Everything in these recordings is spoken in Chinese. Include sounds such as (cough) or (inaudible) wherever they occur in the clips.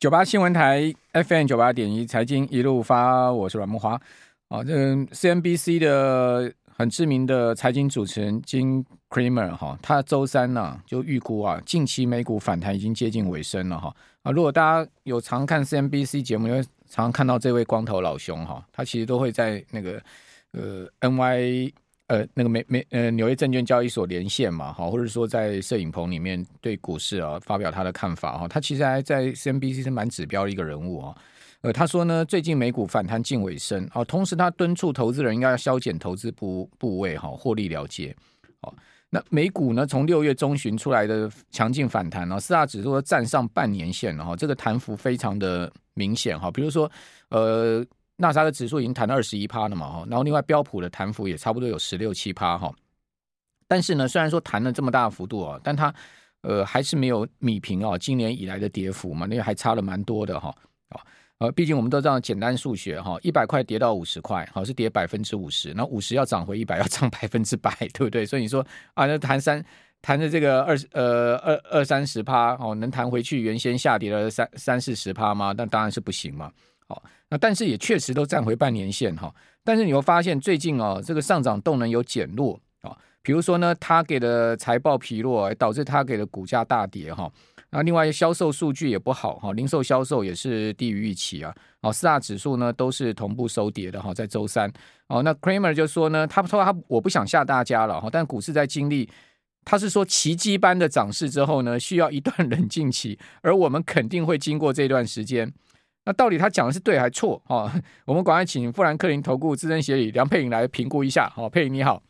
九八新闻台 FM 九八点一财经一路发，我是阮慕华。啊，这 CNBC 的很知名的财经主持人金 Cramer 哈，他周三呢、就预估啊，近期美股反弹已经接近尾声了哈。啊，如果大家有常看 CNBC 节目，因为常常看到这位光头老兄哈，他其实都会在那个呃 NY。呃，那个美美呃纽约证券交易所连线嘛，哈，或者说在摄影棚里面对股市啊发表他的看法哈，他其实还在 CNBC 是蛮指标的一个人物啊。呃，他说呢，最近美股反弹近尾声啊，同时他敦促投资人应该要削减投资部部位哈，获利了结。好，那美股呢，从六月中旬出来的强劲反弹啊，四大指数都站上半年线了哈，这个弹幅非常的明显哈，比如说呃。纳斯达克指数已经弹了二十一趴了嘛，哈，然后另外标普的弹幅也差不多有十六七趴哈，但是呢，虽然说弹了这么大的幅度啊，但它呃还是没有米平啊今年以来的跌幅嘛，那个还差了蛮多的哈，啊，呃，毕竟我们都知道简单数学哈，一百块跌到五十块，好是跌百分之五十，那五十要涨回一百要涨百分之百，对不对？所以你说啊，那弹三弹的这个二十呃二二三十趴哦，能弹回去原先下跌的三三四十趴吗？那当然是不行嘛。好，那但是也确实都站回半年线哈，但是你会发现最近哦，这个上涨动能有减弱啊，比如说呢，他给的财报疲弱，导致他给的股价大跌哈。那另外销售数据也不好哈，零售销售也是低于预期啊。哦，四大指数呢都是同步收跌的哈，在周三哦，那 Kramer 就说呢，他说他我不想吓大家了哈，但股市在经历，他是说奇迹般的涨势之后呢，需要一段 (laughs) 冷静期，而我们肯定会经过这段时间。那到底他讲的是对还是错？哈，我们赶快请富兰克林投顾资深协理梁佩颖来评估一下。好，佩颖你好，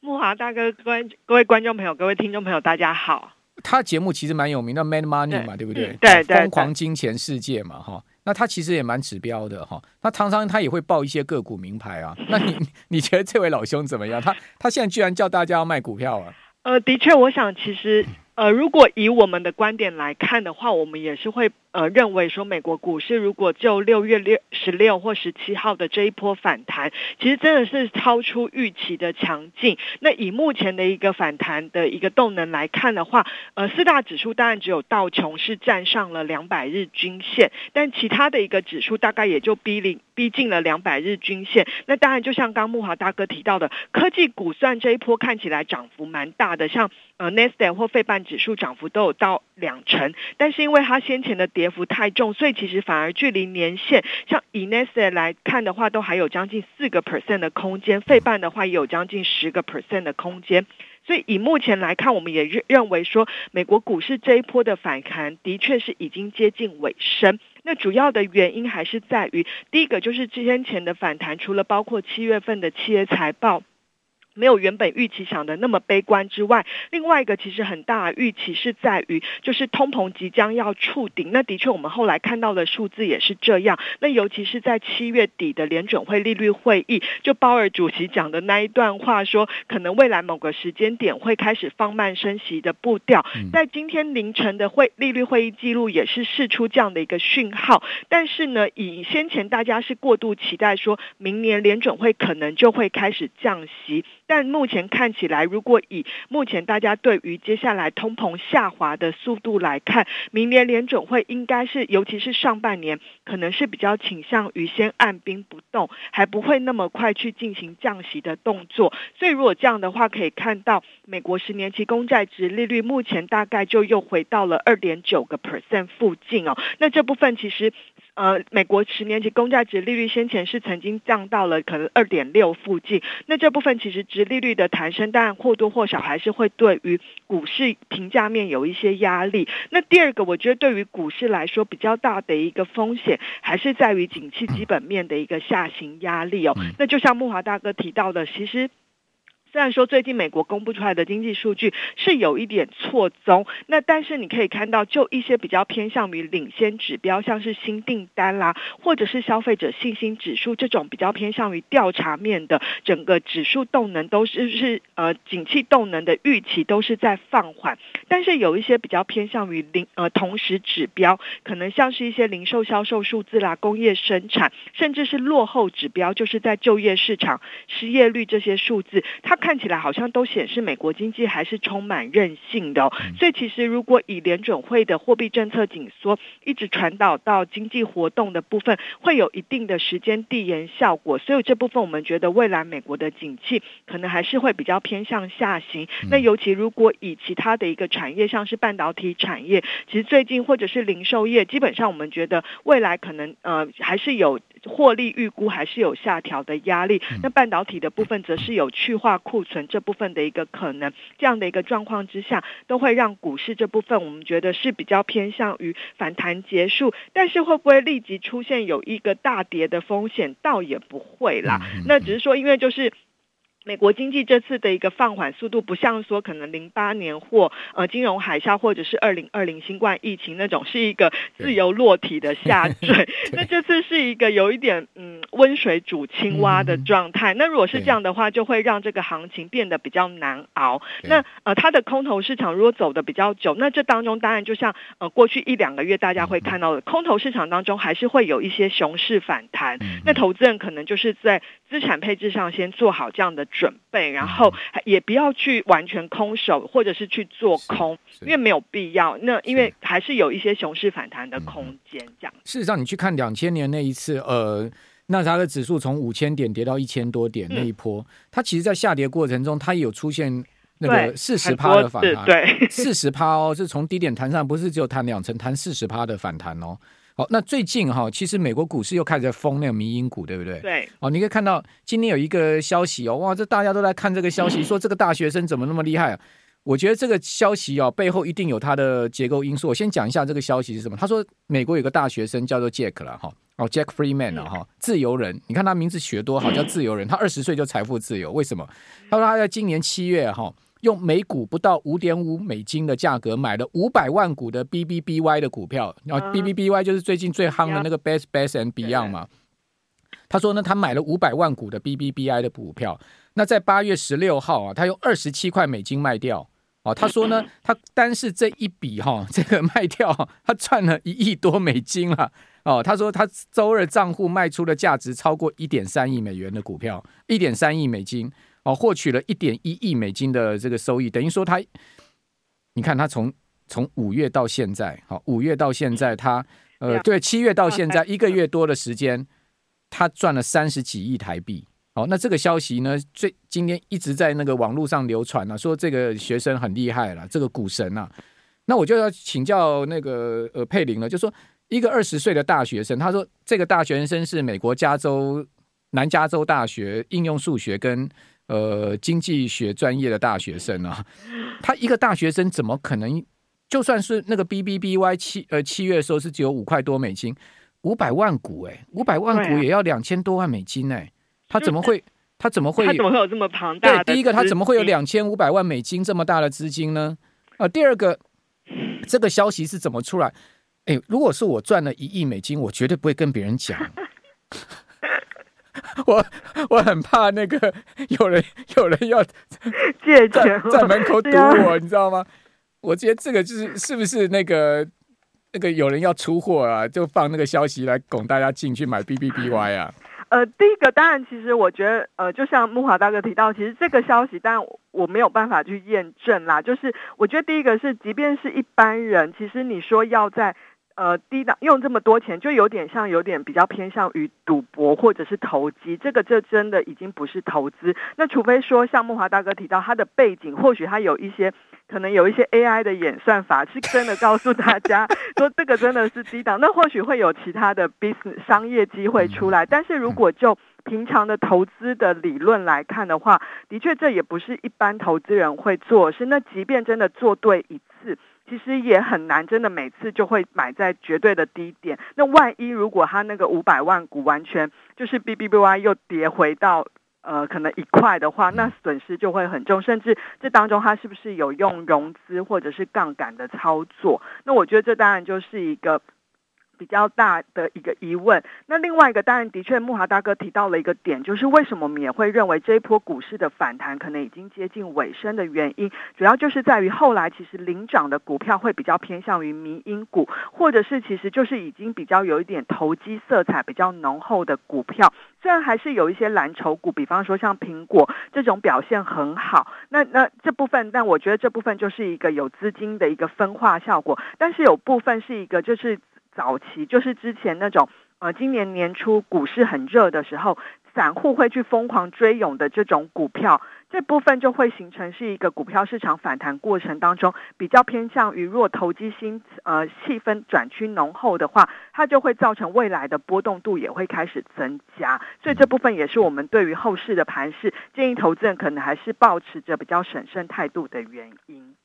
慕华大哥，各位各位观众朋友，各位听众朋友，大家好。他节目其实蛮有名的，Mad Money 嘛，对，对不对？嗯、对，对，对，疯狂金钱世界嘛，哈。那他其实也蛮指标的，哈。那常常他也会报一些个股名牌啊。那你 (laughs) 你觉得这位老兄怎么样？他他现在居然叫大家要卖股票啊？呃，的确，我想其实呃，如果以我们的观点来看的话，我们也是会。呃，认为说美国股市如果就六月六十六或十七号的这一波反弹，其实真的是超出预期的强劲。那以目前的一个反弹的一个动能来看的话，呃，四大指数当然只有道琼是站上了两百日均线，但其他的一个指数大概也就逼临逼近了两百日均线。那当然，就像刚慕华大哥提到的，科技股算这一波看起来涨幅蛮大的，像呃，Nestle 或费半指数涨幅都有到两成，但是因为它先前的跌幅太重，所以其实反而距离年线，像以 Nasdaq 来看的话，都还有将近四个 percent 的空间，费半的话也有将近十个 percent 的空间。所以以目前来看，我们也认认为说，美国股市这一波的反弹的确是已经接近尾声。那主要的原因还是在于，第一个就是之前前的反弹，除了包括七月份的企业财报。没有原本预期想的那么悲观之外，另外一个其实很大的预期是在于，就是通膨即将要触顶。那的确，我们后来看到的数字也是这样。那尤其是在七月底的联准会利率会议，就鲍尔主席讲的那一段话说，说可能未来某个时间点会开始放慢升息的步调。在今天凌晨的会利率会议记录也是释出这样的一个讯号。但是呢，以先前大家是过度期待，说明年联准会可能就会开始降息。但目前看起来，如果以目前大家对于接下来通膨下滑的速度来看，明年联准会应该是，尤其是上半年，可能是比较倾向于先按兵不动，还不会那么快去进行降息的动作。所以如果这样的话，可以看到美国十年期公债殖利率目前大概就又回到了二点九个 percent 附近哦。那这部分其实。呃，美国十年期公债值利率先前是曾经降到了可能二点六附近，那这部分其实值利率的弹升，当然或多或少还是会对于股市评价面有一些压力。那第二个，我觉得对于股市来说比较大的一个风险，还是在于景气基本面的一个下行压力哦。那就像木华大哥提到的，其实。虽然说最近美国公布出来的经济数据是有一点错综，那但是你可以看到，就一些比较偏向于领先指标，像是新订单啦，或者是消费者信心指数这种比较偏向于调查面的整个指数动能都是是呃景气动能的预期都是在放缓，但是有一些比较偏向于零呃同时指标，可能像是一些零售销售数字啦、工业生产，甚至是落后指标，就是在就业市场失业率这些数字，它。看起来好像都显示美国经济还是充满韧性的哦。所以其实如果以联准会的货币政策紧缩一直传导到经济活动的部分，会有一定的时间递延效果。所以这部分我们觉得未来美国的景气可能还是会比较偏向下行。那尤其如果以其他的一个产业，像是半导体产业，其实最近或者是零售业，基本上我们觉得未来可能呃还是有。获利预估还是有下调的压力，那半导体的部分则是有去化库存这部分的一个可能，这样的一个状况之下，都会让股市这部分我们觉得是比较偏向于反弹结束，但是会不会立即出现有一个大跌的风险，倒也不会啦，那只是说因为就是。美国经济这次的一个放缓速度，不像说可能零八年或呃金融海啸，或者是二零二零新冠疫情那种是一个自由落体的下坠。(laughs) 那这次是一个有一点嗯温水煮青蛙的状态。那如果是这样的话，就会让这个行情变得比较难熬。那呃它的空头市场如果走的比较久，那这当中当然就像呃过去一两个月大家会看到的，空头市场当中还是会有一些熊市反弹。那投资人可能就是在资产配置上先做好这样的。准备，然后也不要去完全空手，或者是去做空，因为没有必要。那因为还是有一些熊市反弹的空间。这样，事实上，你去看两千年那一次，呃，纳斯达克指数从五千点跌到一千多点那一波，嗯，它其实，在下跌过程中，它也有出现那个四十趴的反弹，对，四十趴哦，是从低点弹上，不是只有弹两成，弹四十趴的反弹哦。好，那最近哈，其实美国股市又开始在封那个迷因股，对不对？对。哦，你可以看到今天有一个消息哦，哇，这大家都在看这个消息，(clears throat) 说这个大学生怎么那么厉害啊？我觉得这个消息哦，背后一定有它的结构因素。我先讲一下这个消息是什么。他说，美国有个大学生叫做 Jack 了哈，哦，Jack Freeman 了哈，自由人。你看他名字学多好，叫 (clears throat) 自由人。他二十岁就财富自由，为什么？他说他在今年七月哈。用每股不到五点五美金的价格买了五百万股的 BBBY 的股票，然后 BBBY 就是最近最夯的那个 Best Best and Beyond 嘛。他说呢，他买了五百万股的 BBBI 的股票，那在八月十六号啊，他用二十七块美金卖掉。哦，他说呢，(laughs) 他单是这一笔哈，这个 (laughs) 卖掉，他赚了一亿多美金了。哦，他说他周二账户卖出了价值超过一点三亿美元的股票，一点三亿美金。哦，获取了一点一亿美金的这个收益，等于说他，你看他从从五月到现在，好，五月到现在他，呃，对，七月到现在一个月多的时间，他赚了三十几亿台币。好，那这个消息呢，最今天一直在那个网络上流传啊，说这个学生很厉害了，这个股神啊，那我就要请教那个呃佩林了，就说一个二十岁的大学生，他说这个大学生是美国加州南加州大学应用数学跟呃，经济学专业的大学生啊，他一个大学生怎么可能？就算是那个 B B B Y 七呃七月的时候是只有五块多美金，五百万股哎，五百万股也要两千多万美金哎，他怎么会？他怎么会？他怎么会有这么庞大的？对，第一个他怎么会有两千五百万美金这么大的资金呢？啊，第二个，这个消息是怎么出来？哎，如果是我赚了一亿美金，我绝对不会跟别人讲。(laughs) 我我很怕那个有人有人要借钱在门口堵我，你知道吗？我觉得这个就是是不是那个那个有人要出货啊？就放那个消息来拱大家进去买 B B B Y 啊？呃，第一个当然，其实我觉得呃，就像木华大哥提到，其实这个消息，当然我没有办法去验证啦。就是我觉得第一个是，即便是一般人，其实你说要在。呃，低档用这么多钱，就有点像，有点比较偏向于赌博或者是投机。这个这真的已经不是投资。那除非说像梦华大哥提到他的背景，或许他有一些可能有一些 AI 的演算法，是真的告诉大家说这个真的是低档。那或许会有其他的 business 商业机会出来。但是如果就平常的投资的理论来看的话，的确这也不是一般投资人会做。是那即便真的做对一次。其实也很难，真的每次就会买在绝对的低点。那万一如果它那个五百万股完全就是 BBBY 又跌回到呃可能一块的话，那损失就会很重。甚至这当中它是不是有用融资或者是杠杆的操作？那我觉得这当然就是一个比较大的一个疑问。那另外一个，当然的确，木华大哥提到了一个点，就是为什么我们也会认为这一波股市的反弹可能已经接近尾声的原因，主要就是在于后来其实领涨的股票会比较偏向于迷因股，或者是其实就是已经比较有一点投机色彩比较浓厚的股票。虽然还是有一些蓝筹股，比方说像苹果这种表现很好，那那这部分，但我觉得这部分就是一个有资金的一个分化效果，但是有部分是一个就是。早期就是之前那种，呃，今年年初股市很热的时候，散户会去疯狂追涌的这种股票，这部分就会形成是一个股票市场反弹过程当中比较偏向于若投机心，呃，气氛转趋浓厚的话，它就会造成未来的波动度也会开始增加，所以这部分也是我们对于后市的盘势建议投资人可能还是保持着比较审慎态度的原因。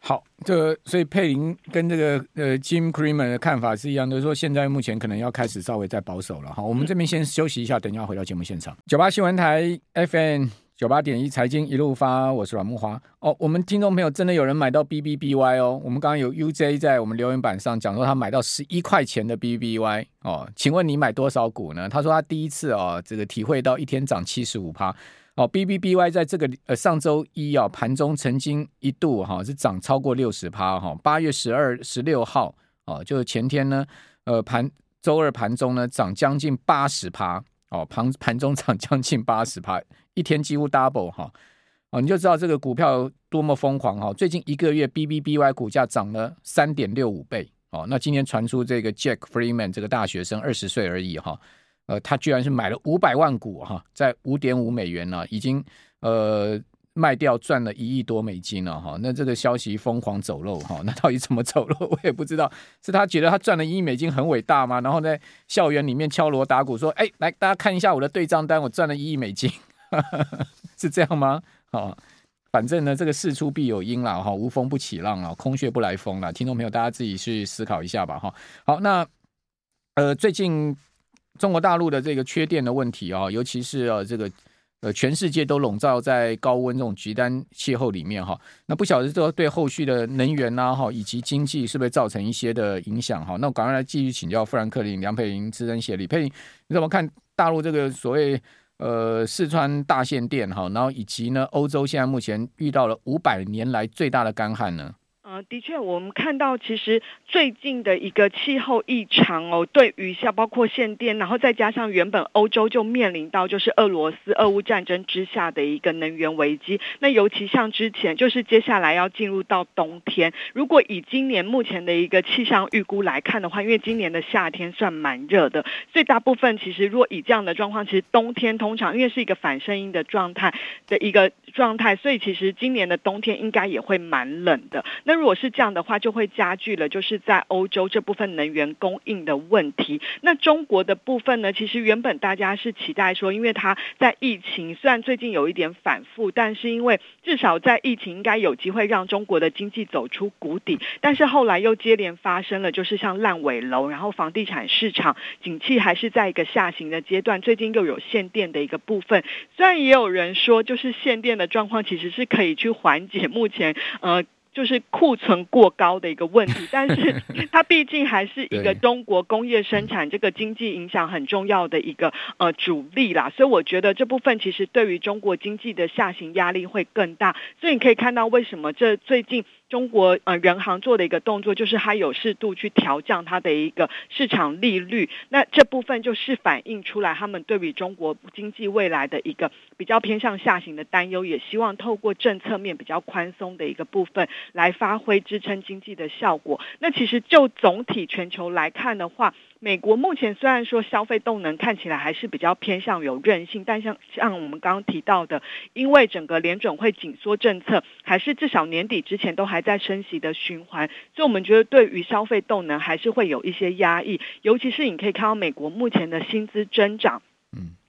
好，这个所以佩林跟这个呃 Jim Cramer 的看法是一样的，就是说现在目前可能要开始稍微再保守了哈。我们这边先休息一下，等一下回到节目现场。九八新闻台 FM 九八点一财经一路发，我是阮木花。哦，我们听众朋友真的有人买到 BBBY 哦。我们刚刚有 UJ 在我们留言板上讲说他买到十一块钱的 BBBY 哦，请问你买多少股呢？他说他第一次哦，这个体会到一天涨七十五趴。哦，B B B Y 在这个呃上周一啊盘中曾经一度哈、是涨超过六十趴哈，八月十二十六号哦，就是前天呢，呃盘周二盘中呢涨将近八十趴哦，盘盘中涨将近八十趴，一天几乎 double 哈哦，你就知道这个股票多么疯狂哈、哦，最近一个月 B B B Y 股价涨了三点六五倍哦，那今天传出这个 Jack Freeman 这个大学生二十岁而已哈。呃，他居然是买了五百万股哈，在五点五美元呢，已经呃卖掉赚了一亿多美金了哈。那这个消息疯狂走漏哈，那到底怎么走漏？(laughs) 我也不知道。是他觉得他赚了一亿美金很伟大吗？然后在校园里面敲锣打鼓说：“哎，来大家看一下我的对账单，我赚了一亿美金。(laughs) ”是这样吗？好，反正呢，这个事出必有因啦哈，无风不起浪啊，空穴不来风了。听众朋友，大家自己去思考一下吧哈。好，那呃最近。中国大陆的这个缺电的问题啊，尤其是呃这个呃全世界都笼罩在高温这种极端气候里面哈，那不晓得这对后续的能源呐哈以及经济是不是造成一些的影响哈？那我赶快来继续请教富兰克林梁佩玲资深协理佩玲，你怎么看大陆这个所谓呃四川大限电哈？然后以及呢欧洲现在目前遇到了五百年来最大的干旱呢？呃，的确，我们看到其实最近的一个气候异常哦，对于像包括限电，然后再加上原本欧洲就面临到就是俄罗斯俄乌战争之下的一个能源危机，那尤其像之前就是接下来要进入到冬天，如果以今年目前的一个气象预估来看的话，因为今年的夏天算蛮热的，所以大部分其实如果以这样的状况，其实冬天通常因为是一个反声音的状态的一个状态，所以其实今年的冬天应该也会蛮冷的。那如果是这样的话，就会加剧了，就是在欧洲这部分能源供应的问题。那中国的部分呢？其实原本大家是期待说，因为它在疫情虽然最近有一点反复，但是因为至少在疫情应该有机会让中国的经济走出谷底。但是后来又接连发生了，就是像烂尾楼，然后房地产市场景气还是在一个下行的阶段。最近又有限电的一个部分，虽然也有人说，就是限电的状况其实是可以去缓解目前呃。就是库存过高的一个问题，但是 (laughs) 它毕竟还是一个中国工业生产这个经济影响很重要的一个呃主力啦，所以我觉得这部分其实对于中国经济的下行压力会更大，所以你可以看到为什么这最近。中国呃，人行做的一个动作，就是它有适度去调降它的一个市场利率，那这部分就是反映出来他们对于中国经济未来的一个比较偏向下行的担忧，也希望透过政策面比较宽松的一个部分来发挥支撑经济的效果。那其实就总体全球来看的话，美国目前虽然说消费动能看起来还是比较偏向有韧性，但像像我们刚刚提到的，因为整个联准会紧缩政策，还是至少年底之前都还在升息的循环，所以我们觉得对于消费动能还是会有一些压抑，尤其是你可以看到美国目前的薪资增长，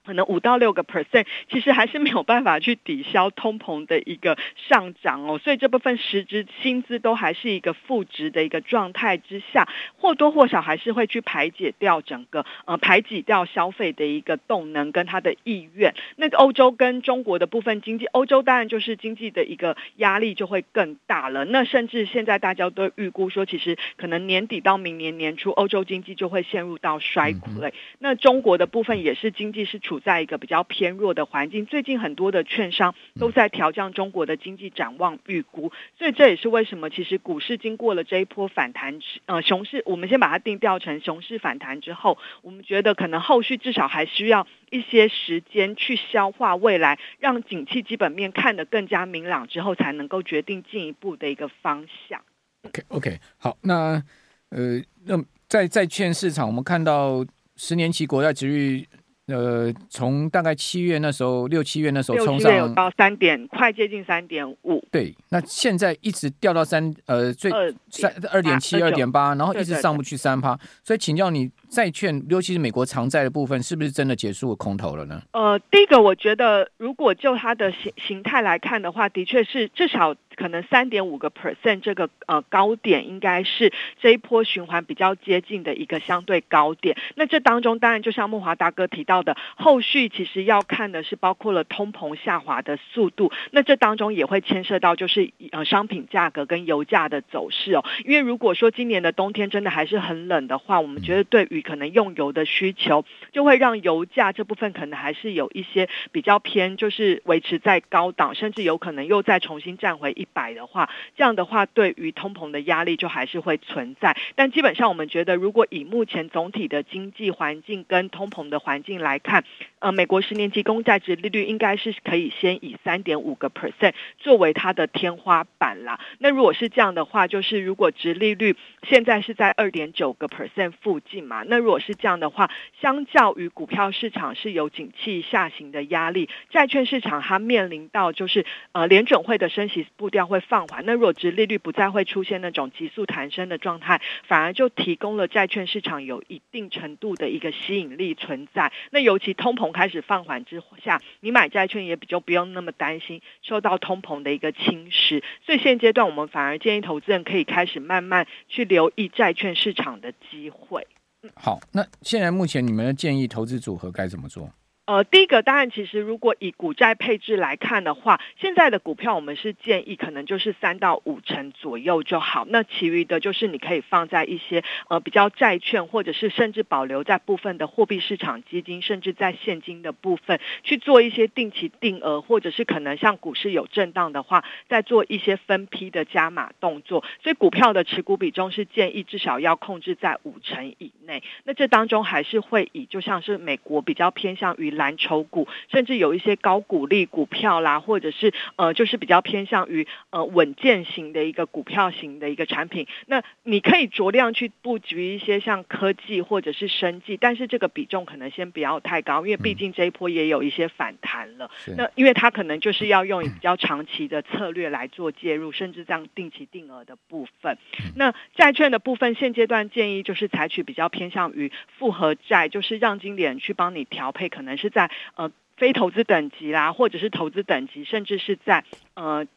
可能五到六个 percent，其实还是没有办法去抵消通膨的一个上涨哦，所以这部分实质薪资都还是一个负值的一个状态之下，或多或少还是会去排解掉整个呃排挤掉消费的一个动能跟它的意愿。那个欧洲跟中国的部分经济，欧洲当然就是经济的一个压力就会更大了。那甚至现在大家都预估说，其实可能年底到明年年初，欧洲经济就会陷入到衰退。那中国的部分也是经济是处在一个比较偏弱的环境，最近很多的券商都在调降中国的经济展望预估，所以这也是为什么其实股市经过了这一波反弹，呃，熊市，我们先把它定调成熊市反弹之后，我们觉得可能后续至少还需要一些时间去消化未来，让景气基本面看得更加明朗之后，才能够决定进一步的一个方向。OK OK，好，那呃，那在债券市场，我们看到十年期国债值率。呃，从大概七月那时候，六七月那时候冲上有到三点，快接近三点五。对，那现在一直掉到三，呃，最三二点七、二点八，然后一直上不去三趴。所以请教你，债券，尤其是美国长债的部分，是不是真的结束了空头了呢？呃，第一个，我觉得如果就它的形形态来看的话，的确是至少。可能三点五个 percent 这个呃高点应该是这一波循环比较接近的一个相对高点。那这当中当然就像木华大哥提到的，后续其实要看的是包括了通膨下滑的速度。那这当中也会牵涉到就是呃商品价格跟油价的走势哦。因为如果说今年的冬天真的还是很冷的话，我们觉得对于可能用油的需求，就会让油价这部分可能还是有一些比较偏，就是维持在高档，甚至有可能又再重新站回一。百的话，这样的话对于通膨的压力就还是会存在。但基本上我们觉得，如果以目前总体的经济环境跟通膨的环境来看，呃，美国十年期公债殖利率应该是可以先以三点五个 percent 作为它的天花板啦。那如果是这样的话，就是如果殖利率现在是在二点九个 percent 附近嘛，那如果是这样的话，相较于股票市场是有景气下行的压力，债券市场它面临到就是呃联准会的升息步调。会放缓，那如果殖利率不再会出现那种急速弹升的状态，反而就提供了债券市场有一定程度的一个吸引力存在。那尤其通膨开始放缓之下，你买债券也比较不用那么担心受到通膨的一个侵蚀。所以现阶段我们反而建议投资人可以开始慢慢去留意债券市场的机会。好，那现在目前你们的建议投资组合该怎么做？呃，第一个当然，其实如果以股债配置来看的话，现在的股票我们是建议可能就是三到五成左右就好。那其余的就是你可以放在一些呃比较债券，或者是甚至保留在部分的货币市场基金，甚至在现金的部分去做一些定期定额，或者是可能像股市有震荡的话，再做一些分批的加码动作。所以股票的持股比重是建议至少要控制在五成以内。那这当中还是会以就像是美国比较偏向于。蓝筹股，甚至有一些高股利股票啦，或者是呃，就是比较偏向于呃稳健型的一个股票型的一个产品。那你可以酌量去布局一些像科技或者是生技，但是这个比重可能先不要太高，因为毕竟这一波也有一些反弹了。嗯、那因为它可能就是要用比较长期的策略来做介入，甚至这样定期定额的部分。那债券的部分，现阶段建议就是采取比较偏向于复合债，就是让经理人去帮你调配，可能是。在呃非投资等级啦，或者是投资等级，甚至是在呃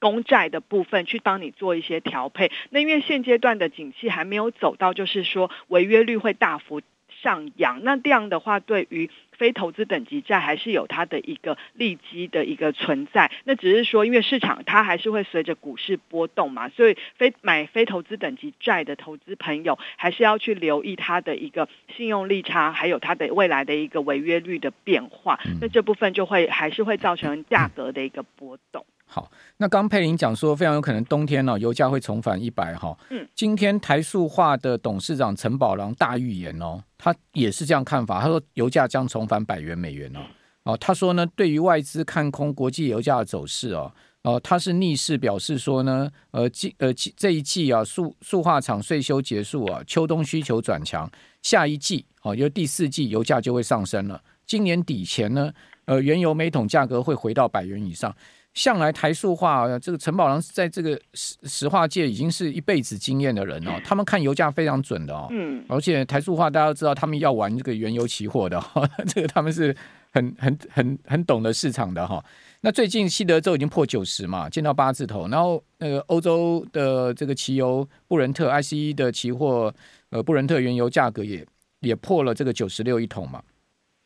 公债的部分去帮你做一些调配。那因为现阶段的景气还没有走到，就是说违约率会大幅上扬。那这样的话，对于非投资等级债还是有它的一个利基的一个存在，那只是说，因为市场它还是会随着股市波动嘛，所以非买非投资等级债的投资朋友，还是要去留意它的一个信用利差，还有它的未来的一个违约率的变化，那这部分就会还是会造成价格的一个波动。好，那刚佩玲讲说，非常有可能冬天呢、哦，油价会重返一百哈。嗯，今天台塑化的董事长陈宝郎大预言哦，他也是这样看法。他说，油价将重返百元美元哦。哦，他说呢，对于外资看空国际油价的走势哦，哦，他是逆势表示说呢，呃，季呃季这一季啊，塑塑化厂税休结束啊，秋冬需求转强，下一季哦，就第四季油价就会上升了。今年底前呢，呃，原油每桶价格会回到百元以上。向来台塑化这个陈宝郎在这个石石化界已经是一辈子经验的人哦，他们看油价非常准的哦，嗯，而且台塑化大家都知道，他们要玩这个原油期货的，(laughs) 这个他们是很很很很懂得市场的哈。那最近西德州已经破九十嘛，见到八字头，然后那个欧洲的这个汽油布伦特 ICE 的期货，呃，布伦特原油价格也也破了这个九十六一桶嘛，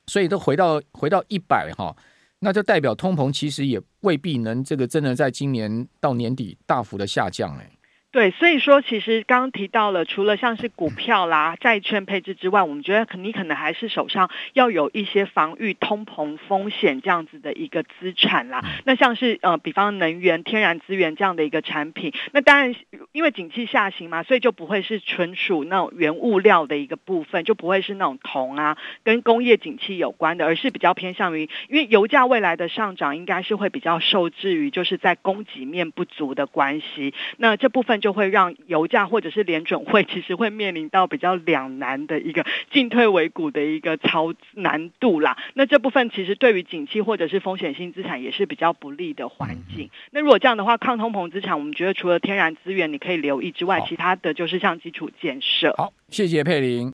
所以都回到回到一百哈，那就代表通膨其实也未必能这个真的在今年到年底大幅的下降哎。对，所以说其实刚刚提到了，除了像是股票啦、债券配置之外，我们觉得你可能还是手上要有一些防御通膨风险这样子的一个资产啦。那像是呃，比方能源、天然资源这样的一个产品，那当然因为景气下行嘛，所以就不会是纯属那种原物料的一个部分，就不会是那种铜啊，跟工业景气有关的，而是比较偏向于，因为油价未来的上涨应该是会比较受制于就是在供给面不足的关系，那这部分。就会让油价或者是联准会 (laughs) 其实会面临到比较两难的一个进退维谷的一个超难度啦。那这部分其实对于景气或者是风险性资产也是比较不利的环境。那如果这样的话，抗通膨资产，我们觉得除了天然资源你可以留意之外，其他的就是像基础建设。好，谢谢佩玲。